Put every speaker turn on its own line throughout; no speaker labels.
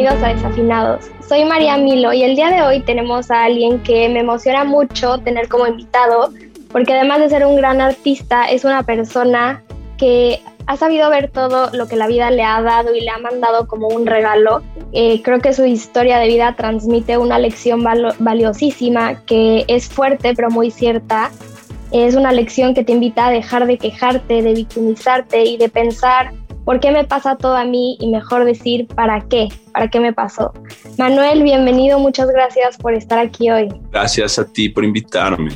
Bienvenidos a Desafinados. Soy María Milo y el día de hoy tenemos a alguien que me emociona mucho tener como invitado, porque además de ser un gran artista, es una persona que ha sabido ver todo lo que la vida le ha dado y le ha mandado como un regalo. Eh, creo que su historia de vida transmite una lección valiosísima que es fuerte pero muy cierta. Es una lección que te invita a dejar de quejarte, de victimizarte y de pensar ¿Por qué me pasa todo a mí? Y mejor decir, ¿para qué? ¿Para qué me pasó? Manuel, bienvenido, muchas gracias por estar aquí hoy.
Gracias a ti por invitarme.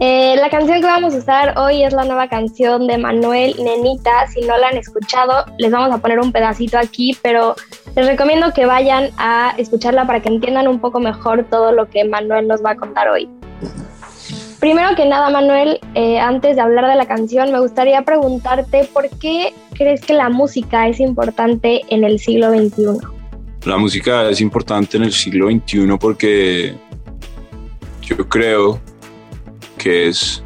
Eh, la canción que vamos a usar hoy es la nueva canción de Manuel Nenita. Si no la han escuchado, les vamos a poner un pedacito aquí, pero les recomiendo que vayan a escucharla para que entiendan un poco mejor todo lo que Manuel nos va a contar hoy. Primero que nada, Manuel, eh, antes de hablar de la canción, me gustaría preguntarte por qué crees que la música es importante en el siglo XXI.
La música es importante en el siglo XXI porque yo creo que es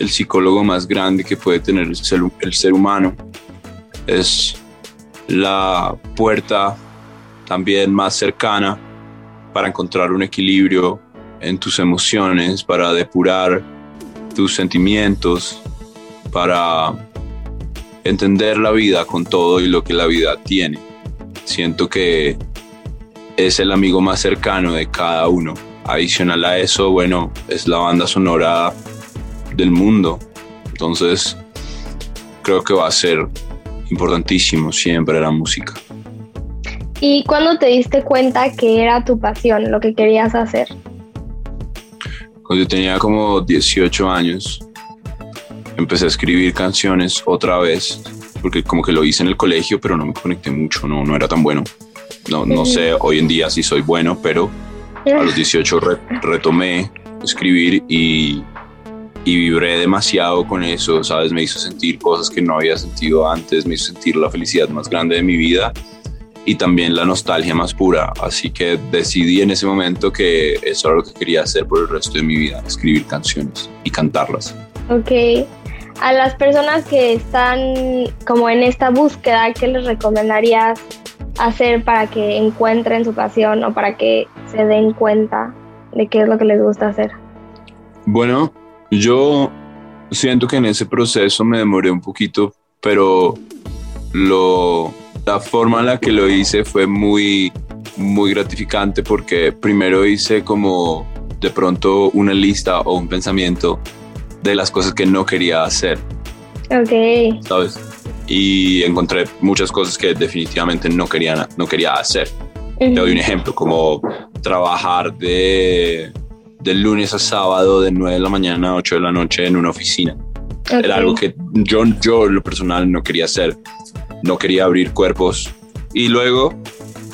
el psicólogo más grande que puede tener el ser, el ser humano. Es la puerta también más cercana para encontrar un equilibrio en tus emociones, para depurar tus sentimientos, para entender la vida con todo y lo que la vida tiene. Siento que es el amigo más cercano de cada uno. Adicional a eso, bueno, es la banda sonora del mundo. Entonces, creo que va a ser importantísimo siempre la música.
¿Y cuándo te diste cuenta que era tu pasión, lo que querías hacer?
Cuando yo tenía como 18 años, empecé a escribir canciones otra vez, porque como que lo hice en el colegio, pero no me conecté mucho, no, no era tan bueno. No, no sé hoy en día si soy bueno, pero a los 18 retomé escribir y, y vibré demasiado con eso, ¿sabes? Me hizo sentir cosas que no había sentido antes, me hizo sentir la felicidad más grande de mi vida y también la nostalgia más pura. Así que decidí en ese momento que eso era lo que quería hacer por el resto de mi vida, escribir canciones y cantarlas.
Ok. A las personas que están como en esta búsqueda, ¿qué les recomendarías hacer para que encuentren su pasión o para que se den cuenta de qué es lo que les gusta hacer?
Bueno, yo siento que en ese proceso me demoré un poquito, pero lo la forma en la que lo hice fue muy, muy gratificante porque primero hice como de pronto una lista o un pensamiento de las cosas que no quería hacer.
Ok.
¿Sabes? Y encontré muchas cosas que definitivamente no quería, no quería hacer. Te doy un ejemplo, como trabajar de, de lunes a sábado de 9 de la mañana a 8 de la noche en una oficina. Era algo que yo, yo, lo personal, no quería hacer no quería abrir cuerpos. Y luego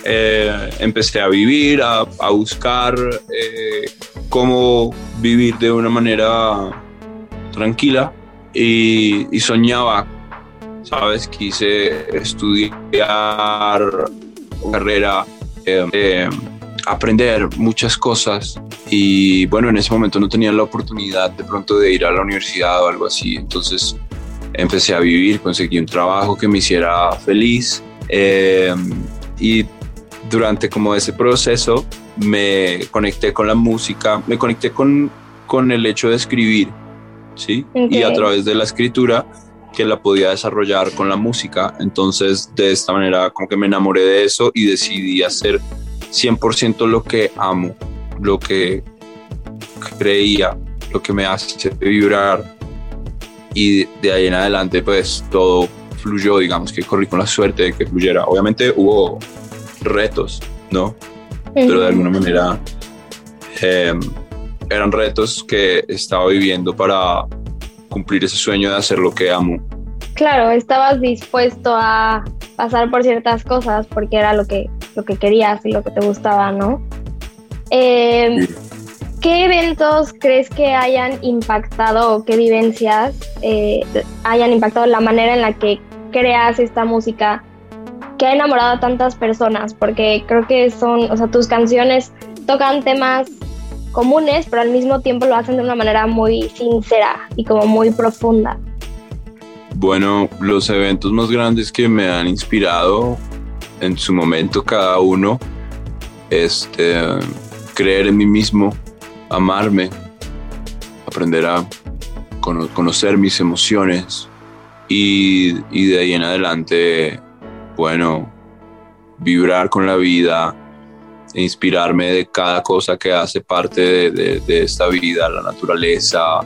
eh, empecé a vivir, a, buscar eh, cómo vivir de una manera tranquila y, soñaba, ¿sabes? Quise estudiar carrera, eh, aprender muchas cosas y bueno, en ese momento no tenía la oportunidad de pronto de ir a la universidad o algo así, entonces empecé a vivir, conseguí un trabajo que me hiciera feliz eh, y durante como ese proceso me conecté con la música, me conecté con, con el hecho de escribir ¿sí? Y a través de la escritura que la podía desarrollar con la música. Entonces, de esta manera, como que me enamoré de eso y decidí hacer 100% lo que amo, lo que creía, lo que me hace vibrar. Y de ahí en adelante, pues todo fluyó, digamos que corrí con la suerte de que fluyera. Obviamente hubo retos, ¿no? Pero de alguna manera em, eran retos que estaba viviendo para cumplir ese sueño de hacer lo que amo.
Claro, estabas dispuesto a pasar por ciertas cosas porque era lo que, lo que querías y lo que te gustaba, ¿no? Em, ¿Qué eventos crees que hayan impactado o qué vivencias eh, hayan impactado la manera en la que creas esta música que ha enamorado a tantas personas? Porque creo que son, o sea, tus canciones tocan temas comunes, pero al mismo tiempo lo hacen de una manera muy sincera y como muy profunda.
Bueno, los eventos más grandes que me han inspirado en su momento cada uno, este, creer en mí mismo, amarme, aprender a conocer mis emociones y, y de ahí en adelante, bueno, vibrar con la vida, e inspirarme de cada cosa que hace parte de, de, esta vida, la naturaleza,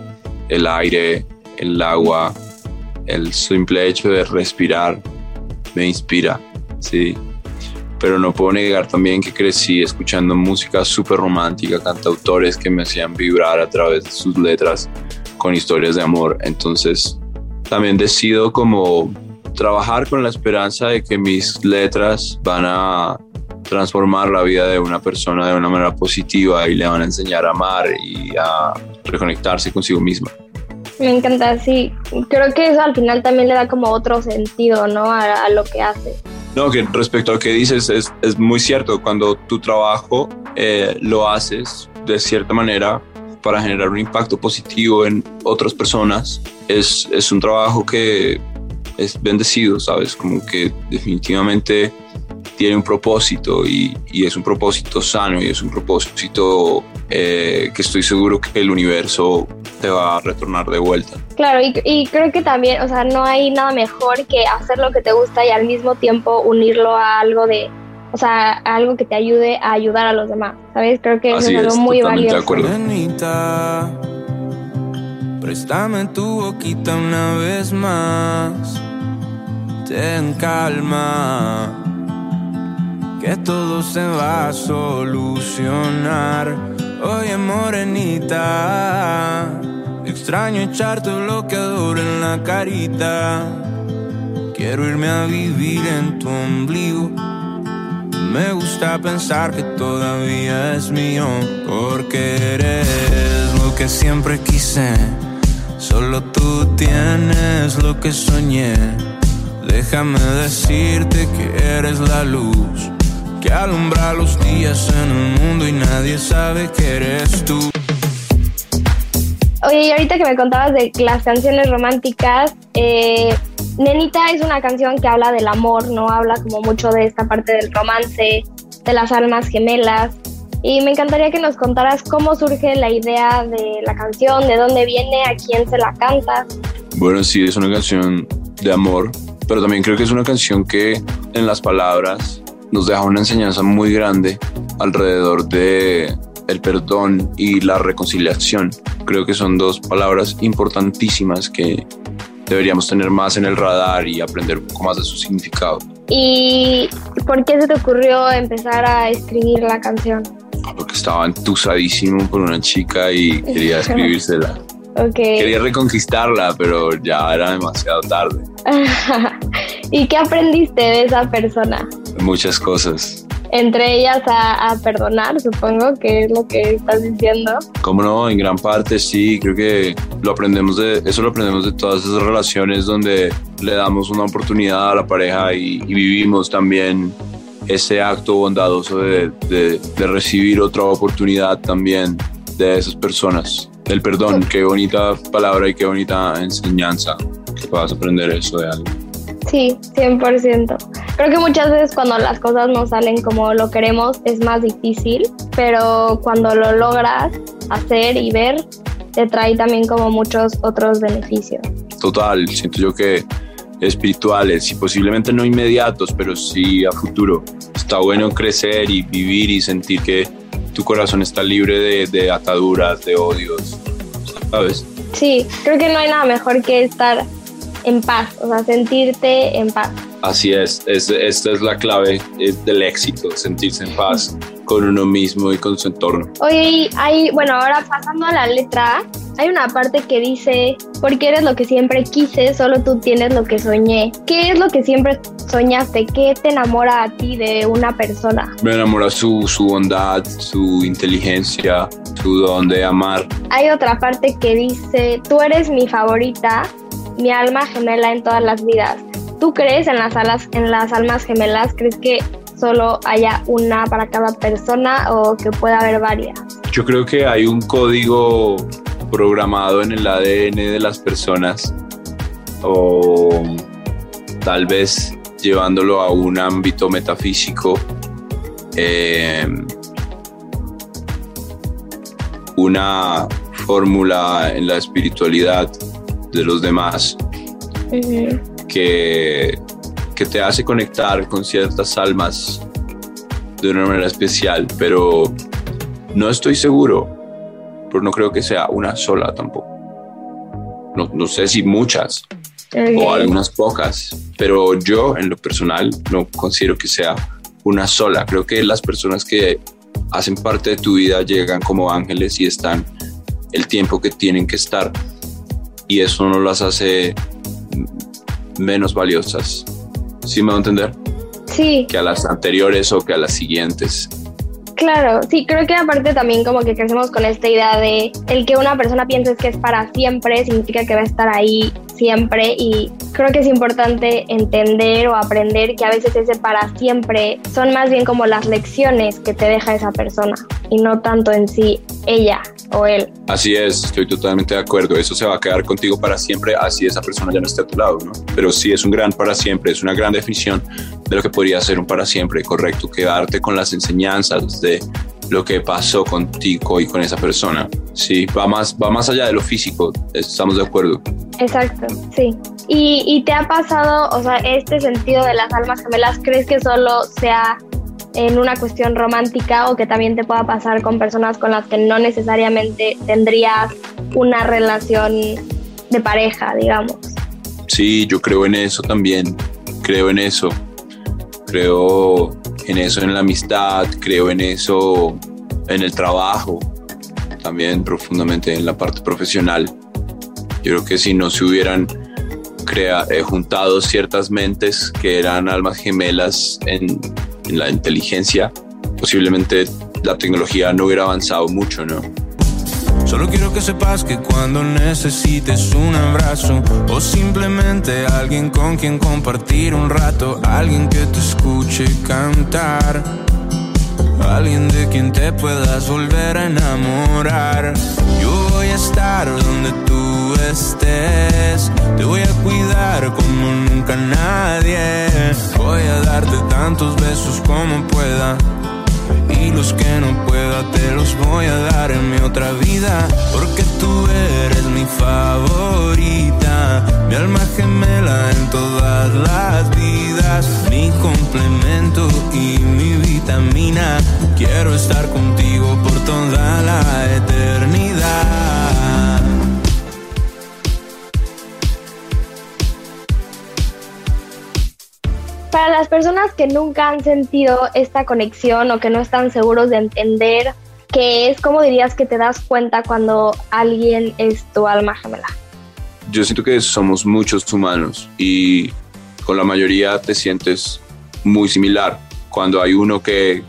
el aire, el agua, el simple hecho de respirar me inspira, sí. Pero no puedo negar también que crecí escuchando música súper romántica, cantautores que me hacían vibrar a través de sus letras con historias de amor. Entonces también decido como trabajar con la esperanza de que mis letras van a transformar la vida de una persona de una manera positiva y le van a enseñar a amar y a reconectarse consigo misma.
Me encanta, sí. Creo que eso al final también le da como otro sentido, ¿no? A, lo que hace.
No, que respecto a lo que dices, es, es muy cierto. Cuando tu trabajo eh, lo haces de cierta manera para generar un impacto positivo en otras personas, es, es un trabajo que es bendecido, ¿sabes? Como que definitivamente tiene un propósito y, y, es un propósito sano y es un propósito eh, que estoy seguro que el universo te va a retornar de vuelta.
Claro, y, y, creo que también, o sea, no hay nada mejor que hacer lo que te gusta y al mismo tiempo unirlo a algo de, o sea, a algo que te ayude a ayudar a los demás, ¿sabes? Creo que eso es algo muy valioso. De acuerdo.
préstame tu boquita una vez más, ten calma que todo se va a solucionar. Oye, morenita, extraño echar tu bloqueador en la carita. Quiero irme a vivir en tu ombligo. Me gusta pensar que todavía es mío, porque eres lo que siempre quise. Solo tú tienes lo que soñé. Déjame decirte que eres la luz que alumbra los días en el mundo y nadie sabe que eres tú.
Oye, y ahorita que me contabas de las canciones románticas, eh, Nenita es una canción que habla del amor, ¿no? Habla como mucho de esta parte del romance, de las almas gemelas. Y me encantaría que nos contaras cómo surge la idea de la canción, de dónde viene, a quién se la canta.
Bueno, sí, es una canción de amor, pero también creo que es una canción que en las palabras nos deja una enseñanza muy grande alrededor de el perdón y la reconciliación. Creo que son dos palabras importantísimas que deberíamos tener más en el radar y aprender un poco más de su significado.
¿Y por qué se te ocurrió empezar a escribir la canción?
Porque estaba entusadísimo por una chica y quería escribírsela.
okay.
Quería reconquistarla, pero ya era demasiado tarde.
¿Y qué aprendiste de esa persona?
Muchas cosas.
Entre ellas a, perdonar, supongo que es lo que estás diciendo.
Como no, en gran parte sí, creo que lo aprendemos de, eso lo aprendemos de todas esas relaciones donde le damos una oportunidad a la pareja y, vivimos también ese acto bondadoso de, de, de, recibir otra oportunidad también de esas personas. El perdón, qué bonita palabra y qué bonita enseñanza que puedas aprender eso de alguien.
Sí, 100%. Creo que muchas veces cuando las cosas no salen como lo queremos es más difícil, pero cuando lo logras hacer y ver, te trae también como muchos otros beneficios.
Total, siento yo que espirituales y posiblemente no inmediatos, pero sí a futuro. Está bueno crecer y vivir y sentir que tu corazón está libre de, de ataduras, de odios, ¿sabes?
Sí, creo que no hay nada mejor que estar en paz, o sea, sentirte en paz.
Así es, es esta es la clave del éxito, sentirse en paz con uno mismo y con su entorno.
Oye, hay, bueno, ahora pasando a la letra hay una parte que dice, porque eres lo que siempre quise, solo tú tienes lo que soñé. ¿Qué es lo que siempre soñaste? ¿Qué te enamora a ti de una persona?
Me enamora su, su bondad, su inteligencia, su don de amar.
Hay otra parte que dice, tú eres mi favorita, mi alma gemela en todas las vidas. ¿Tú crees en las, alas, en las almas gemelas? ¿Crees que solo haya una para cada persona o que pueda haber varias?
Yo creo que hay un código programado en el ADN de las personas o tal vez llevándolo a un ámbito metafísico, eh, una fórmula en la espiritualidad de los demás que, que te hace conectar con ciertas almas de una manera especial, pero no estoy seguro pero no creo que sea una sola tampoco. No, no sé si muchas o algunas pocas, pero yo en lo personal no considero que sea una sola. Creo que las personas que hacen parte de tu vida llegan como ángeles y están el tiempo que tienen que estar. Y eso no las hace menos valiosas. ¿Sí me va a entender?
Sí.
Que a las anteriores o que a las siguientes.
Claro, sí, creo que aparte también como que crecemos con esta idea de el que una persona piense que es para siempre significa que va a estar ahí siempre y creo que es importante entender o aprender que a veces ese para siempre son más bien como las lecciones que te deja esa persona y no tanto en sí ella o él.
Así es, estoy totalmente de acuerdo. Eso se va a quedar contigo para siempre, así esa persona ya no esté a tu lado, ¿no? Pero sí es un gran para siempre, es una gran definición de lo que podría ser un para siempre, correcto. Quedarte con las enseñanzas de lo que pasó contigo y con esa persona. Sí, va más, va más allá de lo físico, estamos de acuerdo.
Exacto, sí. ¿Y, y te ha pasado, o sea, este sentido de las almas gemelas, crees que solo sea en una cuestión romántica o que también te pueda pasar con personas con las que no necesariamente tendrías una relación de pareja, digamos.
Sí, yo creo en eso también, creo en eso, creo en eso en la amistad, creo en eso en el trabajo, también profundamente en la parte profesional. Yo creo que si no se hubieran eh, juntado ciertas mentes que eran almas gemelas en, en la inteligencia, posiblemente la tecnología no hubiera avanzado mucho, ¿no?
Solo quiero que sepas que cuando necesites un abrazo o simplemente alguien con quien compartir un rato, alguien que te escuche cantar, alguien de quien te puedas volver a enamorar, yo voy a estar donde tú estés, te voy a cuidar como nunca nadie, voy a darte tantos besos como pueda los que no pueda te los voy a dar en mi otra vida. Porque tú eres mi favorita, mi alma gemela en todas las vidas, mi complemento y mi vitamina. Quiero estar contigo por toda la eternidad.
Las personas que nunca han sentido esta conexión o que no están seguros de entender qué es, ¿cómo dirías que te das cuenta cuando alguien es tu alma gemela?
Yo siento que somos muchos humanos y con la mayoría te sientes muy similar. Cuando hay uno que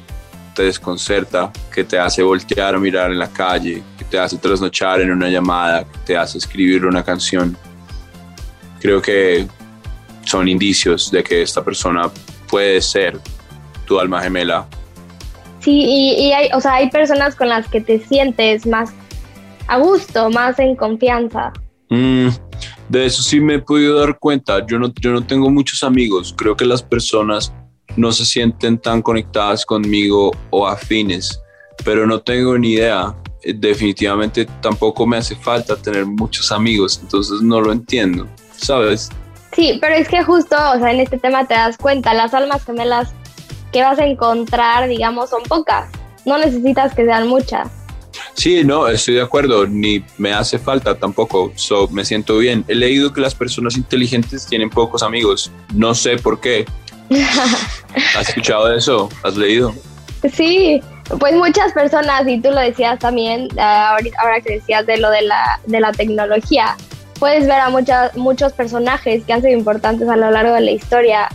te desconcerta, que te hace voltear a mirar en la calle, que te hace trasnochar en una llamada, que te hace escribir una canción. Creo que son indicios de que esta persona puede ser tu alma gemela.
Sí, y, hay, o sea, hay personas con las que te sientes más a gusto, más en confianza.
Mm, de eso sí me he podido dar cuenta. Yo no, yo no tengo muchos amigos. Creo que las personas no se sienten tan conectadas conmigo o afines, pero no tengo ni idea. definitivamente tampoco me hace falta tener muchos amigos, entonces no lo entiendo, ¿sabes?
Sí, pero es que justo, o sea, en este tema te das cuenta, las almas gemelas que vas a encontrar, digamos, son pocas. No necesitas que sean muchas.
Sí, no, estoy de acuerdo, ni me hace falta tampoco, so, me siento bien. He leído que las personas inteligentes tienen pocos amigos, no sé por qué. ¿Has escuchado eso? ¿Has leído?
Sí, pues muchas personas, y tú lo decías también, ah, ahora que decías de lo de la, de la tecnología, puedes ver a muchas, muchos personajes que han sido importantes a lo largo de la historia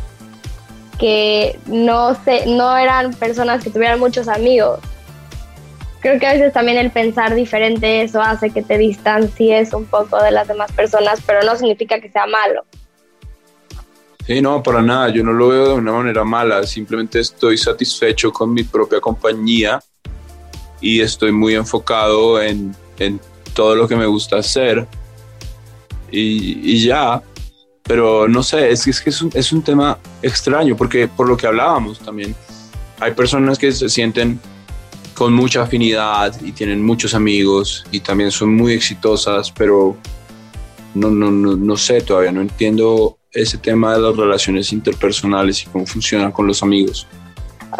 que no, se, no eran personas que tuvieran muchos amigos. Creo que a veces también el pensar diferente eso hace que te distancies un poco de las demás personas, pero no significa que sea malo.
Sí, no, para nada, yo no lo veo de una manera mala, simplemente estoy satisfecho con mi propia compañía y estoy muy enfocado en, en todo lo que me gusta hacer y, ya, pero no sé, es, es que es un, es un tema extraño porque por lo que hablábamos también, hay personas que se sienten con mucha afinidad y tienen muchos amigos y también son muy exitosas, pero no, no, no, no sé todavía, no entiendo ese tema de las relaciones interpersonales y cómo funcionan con los amigos.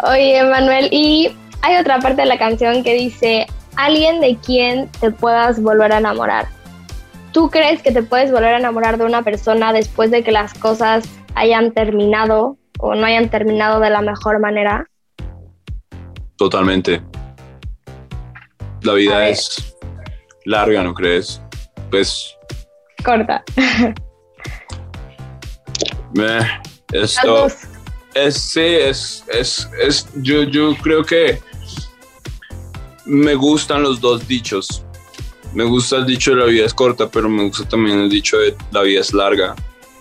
Oye, Manuel, y hay otra parte de la canción que dice, alguien de quien te puedas volver a enamorar. ¿Tú crees que te puedes volver a enamorar de una persona después de que las cosas hayan terminado o no hayan terminado de la mejor manera?
Totalmente. La vida es larga, ¿no crees? Pues...
Corta.
esto es, sí, es, es, es yo, yo creo que me gustan los dos dichos. Me gusta el dicho de la vida es corta, pero me gusta también el dicho de la vida es larga.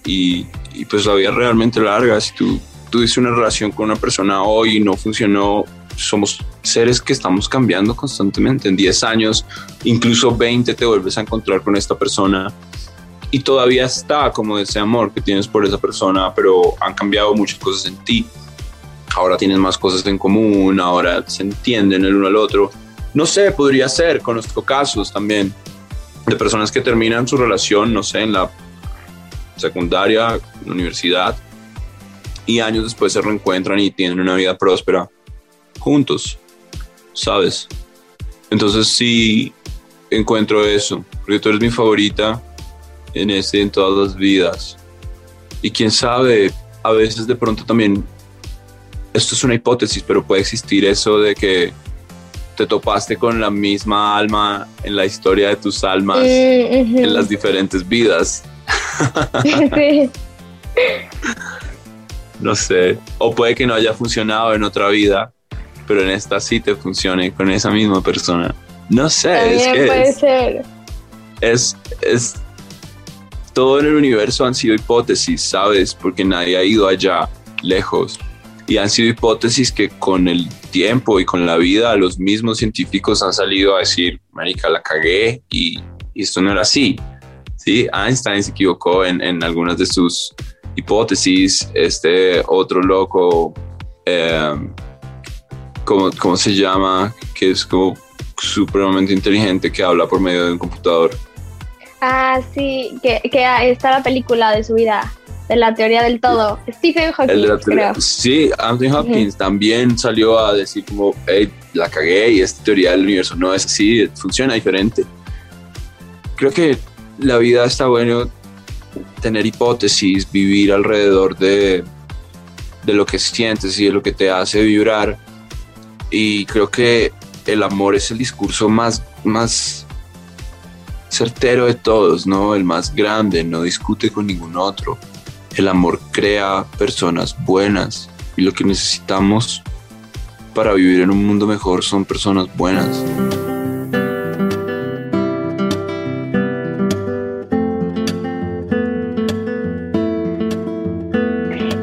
Y, pues la vida es realmente larga. Si tú tuviste una relación con una persona hoy y no funcionó, somos seres que estamos cambiando constantemente. En 10 años, incluso 20, te vuelves a encontrar con esta persona y todavía está como ese amor que tienes por esa persona, pero han cambiado muchas cosas en ti. Ahora tienes más cosas en común, ahora se entienden el uno al otro. No sé, podría ser, conozco casos también de personas que terminan su relación, no sé, en la secundaria, en la universidad, y años después se reencuentran y tienen una vida próspera juntos, ¿sabes? Entonces sí encuentro eso, porque tú eres mi favorita en ese, en todas las vidas. Y quién sabe, a veces de pronto también, esto es una hipótesis, pero puede existir eso de que te topaste con la misma alma en la historia de tus almas en las diferentes vidas. no sé, o puede que no haya funcionado en otra vida, pero en esta sí te funcione con esa misma persona. No sé, es que
puede ser.
Es, es, todo en el universo han sido hipótesis, ¿sabes? Porque nadie ha ido allá lejos. Y han sido hipótesis que con el tiempo y con la vida los mismos científicos han salido a decir, marica, la cagué y, esto no era así. ¿Sí? Einstein se equivocó en, en algunas de sus hipótesis. Este otro loco, eh, ¿cómo, ¿cómo se llama? Que es como supremamente inteligente que habla por medio de un computador.
Ah, sí, que, está la película de su vida, de la teoría del todo. Stephen Hawking, creo.
Sí, Anthony Hopkins también salió a decir como, hey, la cagué y esta teoría del universo no es así, funciona diferente. Creo que la vida está bueno tener hipótesis, vivir alrededor de, de lo que sientes y de lo que te hace vibrar. Y creo que el amor es el discurso más, más certero de todos, ¿no? El más grande, no discute con ningún otro. El amor crea personas buenas y lo que necesitamos para vivir en un mundo mejor son personas buenas.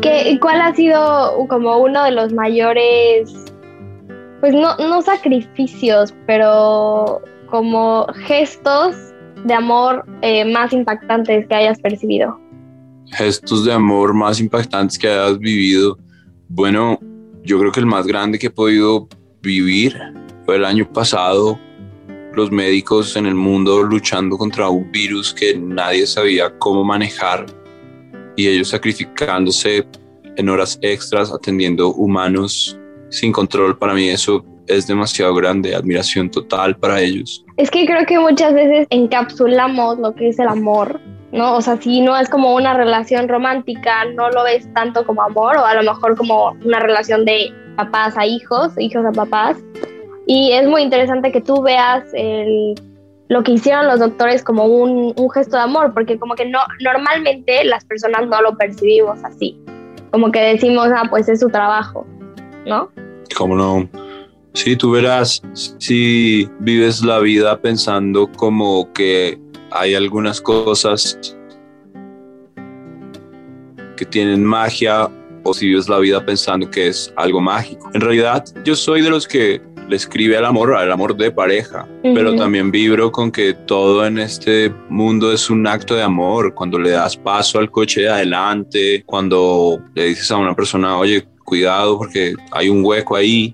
¿Qué, ¿Cuál ha sido como uno de los mayores, pues no, no sacrificios, pero como gestos de amor eh, más impactantes que hayas percibido?
Gestos de amor más impactantes que hayas vivido. Bueno, yo creo que el más grande que he podido vivir fue el año pasado los médicos en el mundo luchando contra un virus que nadie sabía cómo manejar y ellos sacrificándose en horas extras atendiendo humanos sin control. Para mí eso es demasiado grande, admiración total para ellos.
Es que creo que muchas veces encapsulamos lo que es el amor, ¿no? O sea, si no es como una relación romántica, no lo ves tanto como amor o a lo mejor como una relación de papás a hijos, hijos a papás. Y es muy interesante que tú veas el, lo que hicieron los doctores como un, un, gesto de amor, porque como que no, normalmente las personas no lo percibimos así, como que decimos, ah, pues es su trabajo, ¿no?
¿Cómo no? Sí, tú verás, si vives la vida pensando como que hay algunas cosas que tienen magia o si vives la vida pensando que es algo mágico. En realidad, yo soy de los que le escribe al amor, al amor de pareja, pero también vibro con que todo en este mundo es un acto de amor. Cuando le das paso al coche de adelante, cuando le dices a una persona, oye, cuidado porque hay un hueco ahí.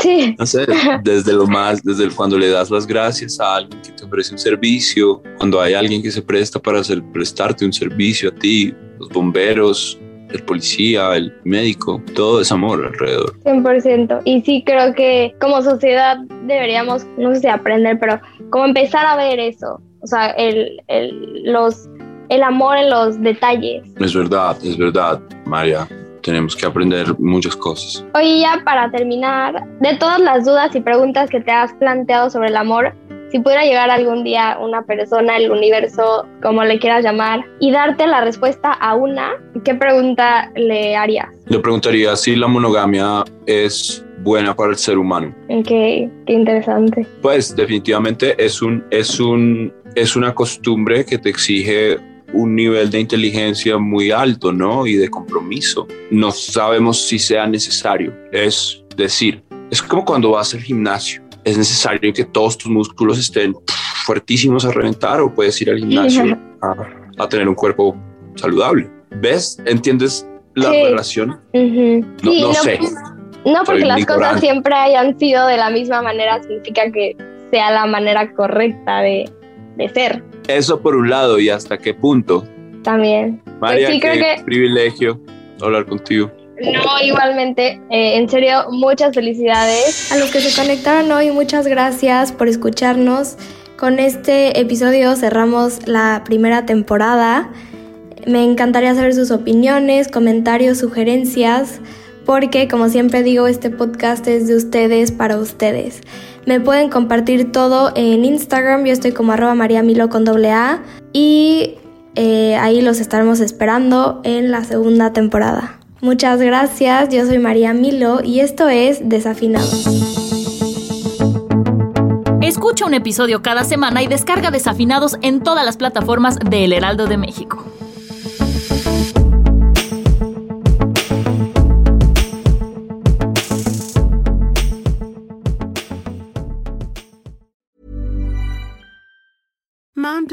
Sí.
No sé, desde lo más, desde cuando le das las gracias a alguien que ofrece un servicio, cuando hay alguien que se presta para hacer, prestarte un servicio a ti, los bomberos, el policía, el médico, todo es amor alrededor.
100%. Y sí creo que como sociedad deberíamos, no sé si aprender, pero como empezar a ver eso. O sea, el, el, los, el amor en los detalles.
Es verdad, es verdad, María. Tenemos que aprender muchas cosas.
Oye, ya para terminar, de todas las dudas y preguntas que te has planteado sobre el amor, si pudiera llegar algún día una persona, el universo, como le quieras llamar, y darte la respuesta a una, ¿qué pregunta le harías?
Le preguntaría si la monogamia es buena para el ser humano.
Ok, qué interesante.
Pues definitivamente es un, es un, es una costumbre que te exige un nivel de inteligencia muy alto, ¿no? Y de compromiso. No sabemos si sea necesario. Es decir, es como cuando vas al gimnasio es necesario que todos tus músculos estén fuertísimos a reventar o puedes ir al gimnasio a, tener un cuerpo saludable. ¿Ves? ¿Entiendes la relación? no, sé.
No porque las cosas siempre hayan sido de la misma manera significa que sea la manera correcta de, de ser.
Eso por un lado y hasta qué punto.
También.
María, qué que... privilegio hablar contigo.
No, igualmente, eh, en serio, muchas felicidades.
A los que se conectaron hoy, muchas gracias por escucharnos. Con este episodio cerramos la primera temporada. Me encantaría saber sus opiniones, comentarios, sugerencias, porque como siempre digo, este podcast es de ustedes para ustedes. Me pueden compartir todo en Instagram, yo estoy como arroba mariamilo con doble A y eh, ahí los estaremos esperando en la segunda temporada. Muchas gracias, yo soy María Milo y esto es Desafinados.
Escucha un episodio cada semana y descarga Desafinados en todas las plataformas de El Heraldo de México.